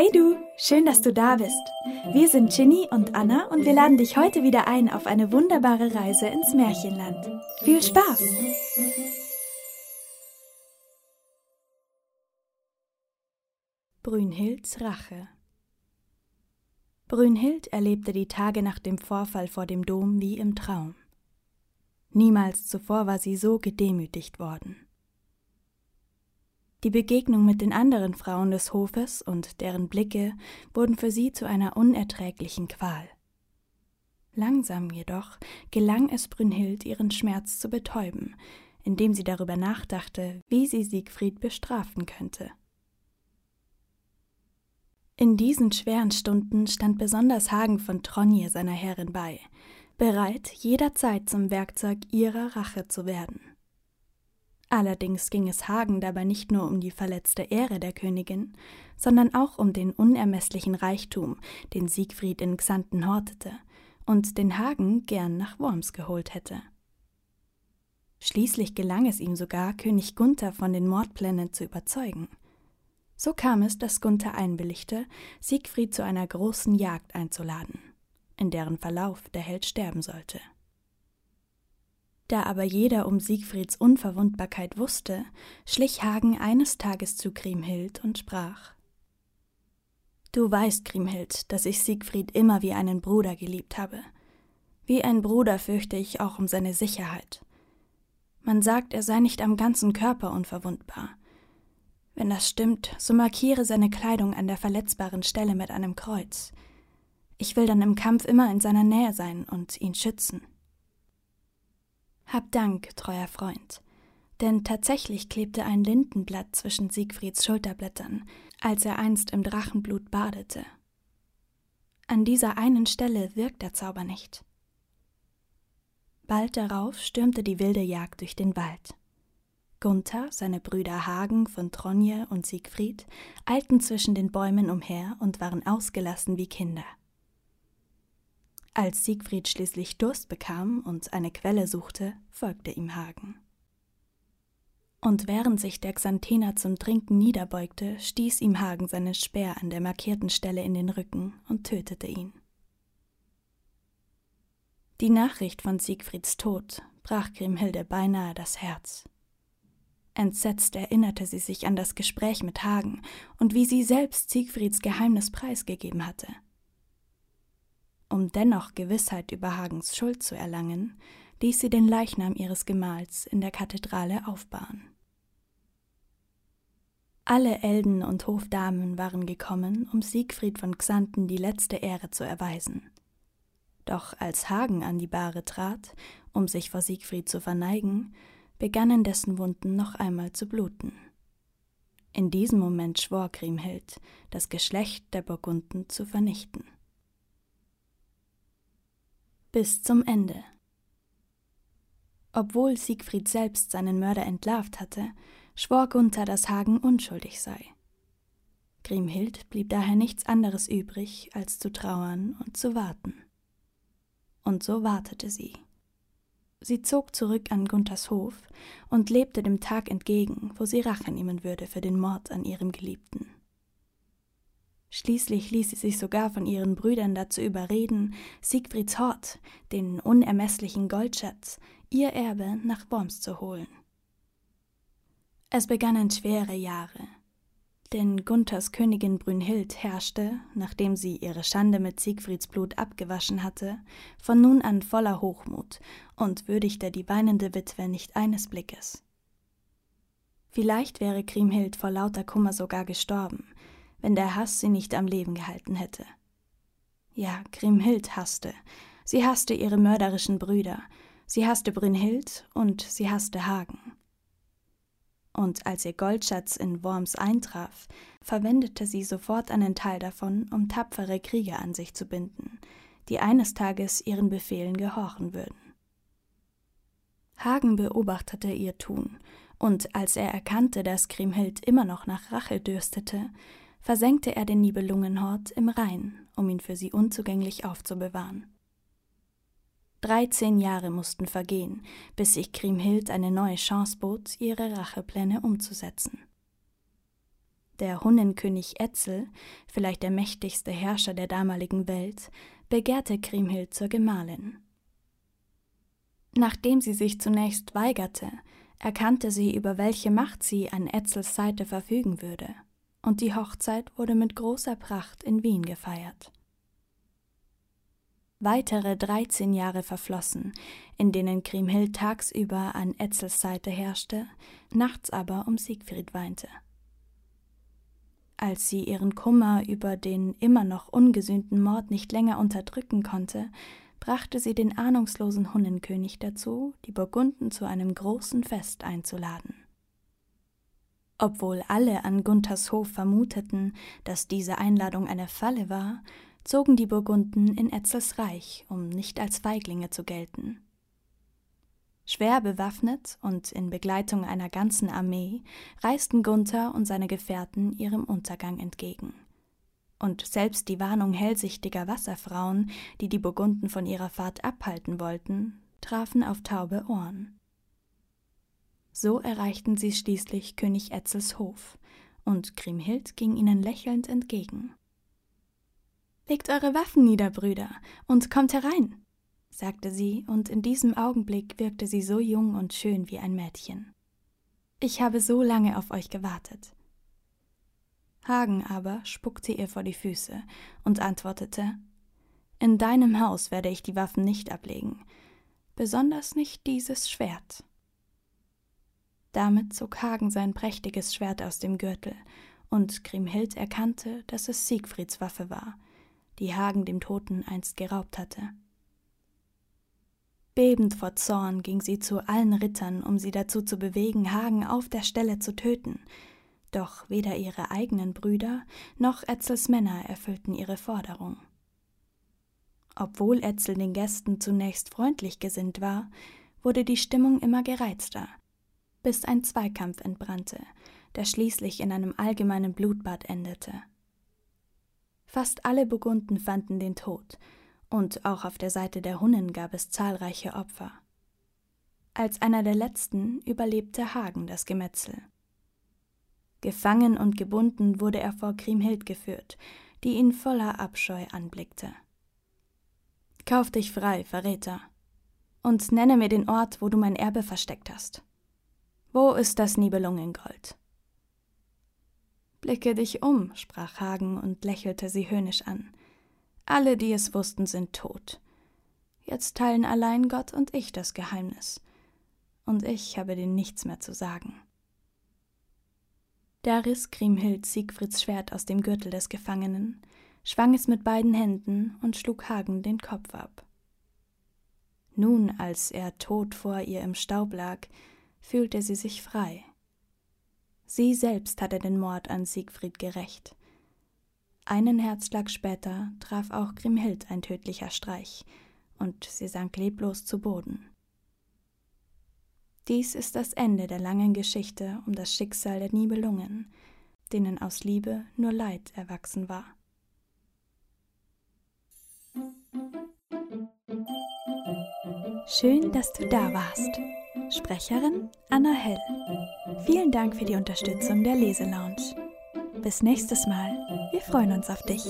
Hey du, schön, dass du da bist. Wir sind Ginny und Anna und wir laden dich heute wieder ein auf eine wunderbare Reise ins Märchenland. Viel Spaß! Brünhilds Rache Brünhild erlebte die Tage nach dem Vorfall vor dem Dom wie im Traum. Niemals zuvor war sie so gedemütigt worden. Die Begegnung mit den anderen Frauen des Hofes und deren Blicke wurden für sie zu einer unerträglichen Qual. Langsam jedoch gelang es Brünnhild, ihren Schmerz zu betäuben, indem sie darüber nachdachte, wie sie Siegfried bestrafen könnte. In diesen schweren Stunden stand besonders Hagen von Tronje seiner Herrin bei, bereit, jederzeit zum Werkzeug ihrer Rache zu werden. Allerdings ging es Hagen dabei nicht nur um die verletzte Ehre der Königin, sondern auch um den unermesslichen Reichtum, den Siegfried in Xanten hortete und den Hagen gern nach Worms geholt hätte. Schließlich gelang es ihm sogar, König Gunther von den Mordplänen zu überzeugen. So kam es, dass Gunther einwilligte, Siegfried zu einer großen Jagd einzuladen, in deren Verlauf der Held sterben sollte. Da aber jeder um Siegfrieds Unverwundbarkeit wusste, schlich Hagen eines Tages zu Kriemhild und sprach Du weißt, Kriemhild, dass ich Siegfried immer wie einen Bruder geliebt habe. Wie ein Bruder fürchte ich auch um seine Sicherheit. Man sagt, er sei nicht am ganzen Körper unverwundbar. Wenn das stimmt, so markiere seine Kleidung an der verletzbaren Stelle mit einem Kreuz. Ich will dann im Kampf immer in seiner Nähe sein und ihn schützen. Hab Dank, treuer Freund. Denn tatsächlich klebte ein Lindenblatt zwischen Siegfrieds Schulterblättern, als er einst im Drachenblut badete. An dieser einen Stelle wirkt der Zauber nicht. Bald darauf stürmte die wilde Jagd durch den Wald. Gunther, seine Brüder Hagen von Tronje und Siegfried eilten zwischen den Bäumen umher und waren ausgelassen wie Kinder. Als Siegfried schließlich Durst bekam und eine Quelle suchte, folgte ihm Hagen. Und während sich der Xanthener zum Trinken niederbeugte, stieß ihm Hagen seinen Speer an der markierten Stelle in den Rücken und tötete ihn. Die Nachricht von Siegfrieds Tod brach Grimhilde beinahe das Herz. Entsetzt erinnerte sie sich an das Gespräch mit Hagen und wie sie selbst Siegfrieds Geheimnis preisgegeben hatte. Um dennoch Gewissheit über Hagens Schuld zu erlangen, ließ sie den Leichnam ihres Gemahls in der Kathedrale aufbahren. Alle Elden und Hofdamen waren gekommen, um Siegfried von Xanten die letzte Ehre zu erweisen. Doch als Hagen an die Bahre trat, um sich vor Siegfried zu verneigen, begannen dessen Wunden noch einmal zu bluten. In diesem Moment schwor Kriemhild, das Geschlecht der Burgunden zu vernichten bis zum Ende. Obwohl Siegfried selbst seinen Mörder entlarvt hatte, schwor Gunther, dass Hagen unschuldig sei. Grimhild blieb daher nichts anderes übrig, als zu trauern und zu warten. Und so wartete sie. Sie zog zurück an Gunthers Hof und lebte dem Tag entgegen, wo sie Rache nehmen würde für den Mord an ihrem Geliebten. Schließlich ließ sie sich sogar von ihren Brüdern dazu überreden, Siegfrieds Hort, den unermesslichen Goldschatz, ihr Erbe nach Worms zu holen. Es begannen schwere Jahre, denn Gunthers Königin Brünnhild herrschte, nachdem sie ihre Schande mit Siegfrieds Blut abgewaschen hatte, von nun an voller Hochmut und würdigte die weinende Witwe nicht eines Blickes. Vielleicht wäre Kriemhild vor lauter Kummer sogar gestorben, wenn der Hass sie nicht am Leben gehalten hätte. Ja, Grimhild hasste. Sie hasste ihre mörderischen Brüder. Sie hasste Brünnhild und sie hasste Hagen. Und als ihr Goldschatz in Worms eintraf, verwendete sie sofort einen Teil davon, um tapfere Krieger an sich zu binden, die eines Tages ihren Befehlen gehorchen würden. Hagen beobachtete ihr Tun, und als er erkannte, dass Grimhild immer noch nach Rache dürstete, versenkte er den Nibelungenhort im Rhein, um ihn für sie unzugänglich aufzubewahren. Dreizehn Jahre mussten vergehen, bis sich Kriemhild eine neue Chance bot, ihre Rachepläne umzusetzen. der Hunnenkönig Etzel, vielleicht der mächtigste Herrscher der damaligen Welt, begehrte Kriemhild zur Gemahlin. Nachdem sie sich zunächst weigerte, erkannte sie, über welche Macht sie an Etzels Seite verfügen würde, und die Hochzeit wurde mit großer Pracht in Wien gefeiert. Weitere dreizehn Jahre verflossen, in denen Kriemhild tagsüber an Etzels Seite herrschte, nachts aber um Siegfried weinte. Als sie ihren Kummer über den immer noch ungesühnten Mord nicht länger unterdrücken konnte, brachte sie den ahnungslosen Hunnenkönig dazu, die Burgunden zu einem großen Fest einzuladen. Obwohl alle an Gunthers Hof vermuteten, dass diese Einladung eine Falle war, zogen die Burgunden in Etzels Reich, um nicht als Feiglinge zu gelten. Schwer bewaffnet und in Begleitung einer ganzen Armee reisten Gunther und seine Gefährten ihrem Untergang entgegen. Und selbst die Warnung hellsichtiger Wasserfrauen, die die Burgunden von ihrer Fahrt abhalten wollten, trafen auf taube Ohren. So erreichten sie schließlich König Etzels Hof, und Kriemhild ging ihnen lächelnd entgegen. Legt eure Waffen nieder, Brüder, und kommt herein, sagte sie, und in diesem Augenblick wirkte sie so jung und schön wie ein Mädchen. Ich habe so lange auf euch gewartet. Hagen aber spuckte ihr vor die Füße und antwortete In deinem Haus werde ich die Waffen nicht ablegen, besonders nicht dieses Schwert. Damit zog Hagen sein prächtiges Schwert aus dem Gürtel, und Kriemhild erkannte, dass es Siegfrieds Waffe war, die Hagen dem Toten einst geraubt hatte. Bebend vor Zorn ging sie zu allen Rittern, um sie dazu zu bewegen, Hagen auf der Stelle zu töten. Doch weder ihre eigenen Brüder noch Etzels Männer erfüllten ihre Forderung. Obwohl Etzel den Gästen zunächst freundlich gesinnt war, wurde die Stimmung immer gereizter, bis ein Zweikampf entbrannte, der schließlich in einem allgemeinen Blutbad endete. Fast alle Burgunden fanden den Tod, und auch auf der Seite der Hunnen gab es zahlreiche Opfer. Als einer der letzten überlebte Hagen das Gemetzel. Gefangen und gebunden wurde er vor Kriemhild geführt, die ihn voller Abscheu anblickte. Kauf dich frei, Verräter, und nenne mir den Ort, wo du mein Erbe versteckt hast. Wo ist das Nibelungengold? Blicke dich um, sprach Hagen und lächelte sie höhnisch an. Alle, die es wussten, sind tot. Jetzt teilen allein Gott und ich das Geheimnis. Und ich habe dir nichts mehr zu sagen. Da riss Kriemhild Siegfrieds Schwert aus dem Gürtel des Gefangenen, schwang es mit beiden Händen und schlug Hagen den Kopf ab. Nun, als er tot vor ihr im Staub lag, fühlte sie sich frei. Sie selbst hatte den Mord an Siegfried gerecht. Einen Herzschlag später traf auch Grimhild ein tödlicher Streich, und sie sank leblos zu Boden. Dies ist das Ende der langen Geschichte um das Schicksal der Nibelungen, denen aus Liebe nur Leid erwachsen war. Schön, dass du da warst. Sprecherin Anna Hell. Vielen Dank für die Unterstützung der Leselounge. Bis nächstes Mal. Wir freuen uns auf dich.